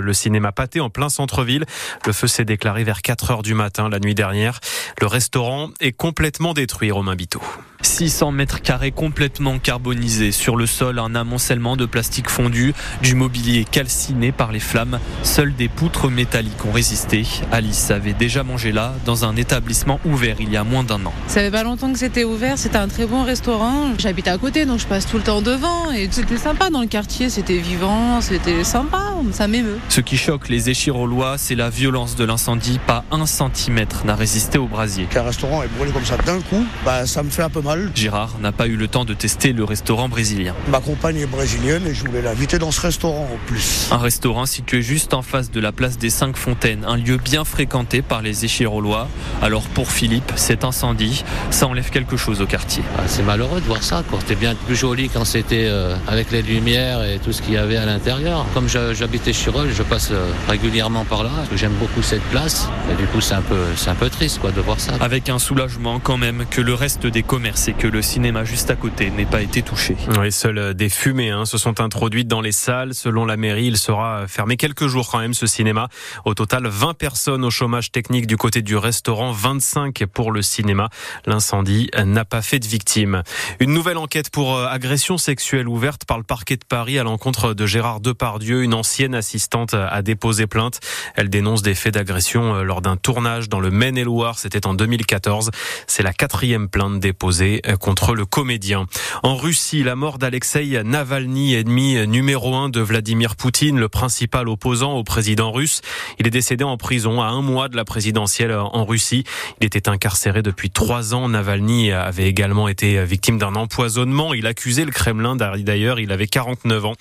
Le cinéma Pâté en plein centre-ville. Le feu s'est déclaré vers 4 heures du matin la nuit dernière. Le restaurant est complètement détruit, Romain Biteau. 600 mètres carrés complètement carbonisés. Sur le sol, un amoncellement de plastique fondu, du mobilier calciné par les flammes. Seules des poutres métalliques ont résisté. Alice avait déjà mangé là, dans un établissement ouvert il y a moins d'un an. Ça fait pas longtemps que c'était ouvert, c'était un très bon restaurant. J'habite à côté, donc je passe tout le temps devant. Et c'était sympa dans le quartier, c'était vivant, c'était sympa, ça m'émeut. Ce qui choque les Échirolois, c'est la violence de l'incendie. Pas un centimètre n'a résisté au brasier. Qu'un restaurant est brûlé comme ça d'un coup, bah, ça me fait un peu mal. Gérard n'a pas eu le temps de tester le restaurant brésilien. Ma compagne est brésilienne et je voulais l'inviter dans ce restaurant en plus. Un restaurant situé juste en face de la place des Cinq Fontaines, un lieu bien fréquenté par les Échirolois. Alors pour Philippe, cet incendie, ça enlève quelque chose au quartier. Ah, c'est malheureux de voir ça. C'était bien plus joli quand c'était euh, avec les lumières et tout ce qu'il y avait à l'intérieur. Comme j'habitais Chirol, je passe euh, régulièrement par là. J'aime beaucoup cette place. Et du coup, c'est un peu, c'est un peu triste quoi, de voir ça. Avec un soulagement quand même que le reste des commerces et que le cinéma juste à côté n'ait pas été touché. Oui, seules des fumées hein, se sont introduites dans les salles. Selon la mairie, il sera fermé quelques jours quand même ce cinéma. Au total, 20 personnes au chômage technique du côté du restaurant, 25 pour le cinéma. L'incendie n'a pas fait de victimes. Une nouvelle enquête pour euh, agression sexuelle ouverte par le parquet de Paris à l'encontre de Gérard Depardieu, une ancienne assistante a déposé plainte. Elle dénonce des faits d'agression euh, lors d'un tournage dans le Maine-et-Loire. C'était en 2014. C'est la quatrième plainte déposée euh, contre le comédien. En Russie, la mort d'Alexei Navalny, ennemi numéro un de Vladimir Poutine, le principal opposant au président russe. Il est décédé en prison à un mois de la présidentielle en Russie. Il était incarcéré depuis trois ans. Navalny avait également été victime d'un empoisonnement. Il accusait le Kremlin d'ailleurs. Il avait 49 ans.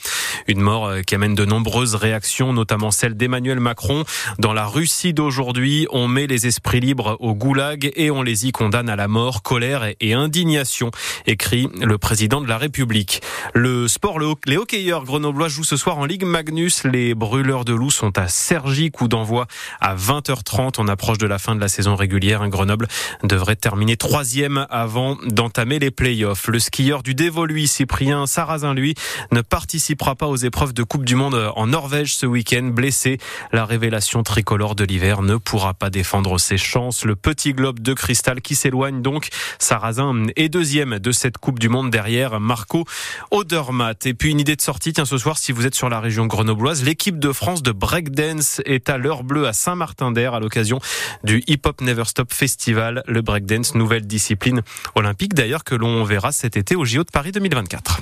Une mort euh, qui amène de nombreuses réactions, notamment celle d'Emmanuel Macron. Dans la Russie d'aujourd'hui, on met les esprits libres au goulag et on les y condamne à la mort, colère et indignation, écrit le président de la République. Le sport, les hockeyeurs grenoblois jouent ce soir en Ligue Magnus. Les brûleurs de loups sont à Sergi, coup d'envoi à 20h30. On approche de la fin de la saison régulière. Grenoble devrait terminer troisième avant d'entamer les playoffs. Le skieur du Dévoluy, Cyprien Sarrazin, lui, ne participera pas aux épreuves de Coupe du Monde en Norvège ce week-end. Blessé, la révélation tricolore de l'hiver ne pourra pas défendre ses chances. Le petit globe de cristal qui s'éloigne donc. Sarrazin est deuxième de cette Coupe du Monde derrière Marco Odermatt. Et puis une idée de sortie, tiens, ce soir, si vous êtes sur la région grenobloise, l'équipe de France de breakdance est à l'heure bleue à Saint-Martin-d'Air à l'occasion du Hip Hop Never Stop Festival. Le breakdance, nouvelle discipline olympique d'ailleurs que l'on verra cet été au JO de Paris 2024.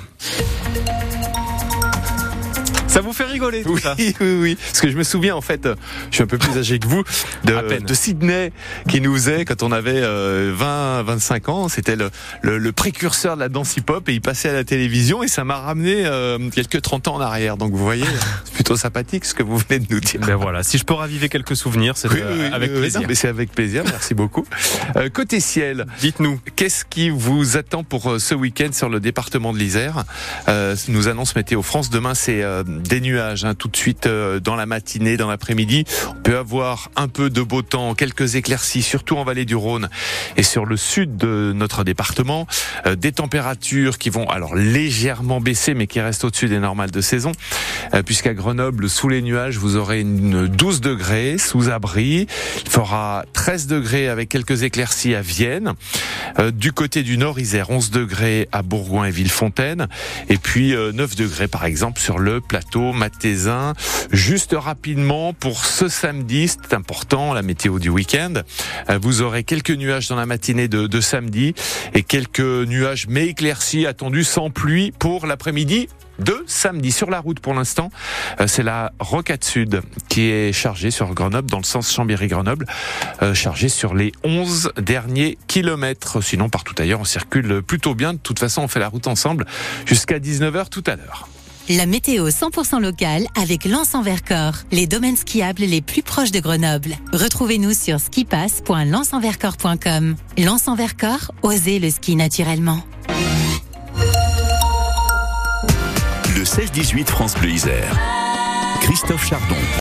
Ça vous fait rigoler tout oui, ça. Oui, oui, Parce que je me souviens, en fait, je suis un peu plus âgé que vous, de, de Sydney, qui nous faisait, quand on avait 20, 25 ans, c'était le, le, le, précurseur de la danse hip-hop, et il passait à la télévision, et ça m'a ramené euh, quelques 30 ans en arrière. Donc vous voyez, plutôt sympathique ce que vous venez de nous dire. Ben voilà, si je peux raviver quelques souvenirs, c'est oui, euh, oui, avec plaisir. mais c'est avec plaisir, merci beaucoup. Euh, côté ciel, dites-nous, qu'est-ce qui vous attend pour ce week-end sur le département de l'Isère? Nous annonce Météo France, demain c'est des nuages hein, tout de suite euh, dans la matinée, dans l'après-midi. On peut avoir un peu de beau temps, quelques éclaircies, surtout en vallée du Rhône et sur le sud de notre département. Euh, des températures qui vont alors légèrement baisser, mais qui restent au-dessus des normales de saison, euh, puisqu'à Grenoble, sous les nuages, vous aurez une 12 degrés sous abri. Il fera 13 degrés avec quelques éclaircies à Vienne. du côté du nord, Isère, 11 degrés à Bourgoin et Villefontaine, et puis 9 degrés par exemple sur le plateau Matézin. Juste rapidement, pour ce samedi, c'est important, la météo du week-end, vous aurez quelques nuages dans la matinée de, de samedi et quelques nuages mais éclaircis attendus sans pluie pour l'après-midi de samedi sur la route pour l'instant. C'est la Rocade Sud qui est chargée sur Grenoble dans le sens Chambéry-Grenoble, euh, chargée sur les 11 derniers kilomètres. Sinon, partout ailleurs, on circule plutôt bien. De toute façon, on fait la route ensemble jusqu'à 19h tout à l'heure. La météo 100% locale avec Lens en Vercors, les domaines skiables les plus proches de Grenoble. Retrouvez-nous sur skipass.lensenvercors.com. Lens en Vercors, osez le ski naturellement. 16-18 France Bleu Isère. Christophe Chardon.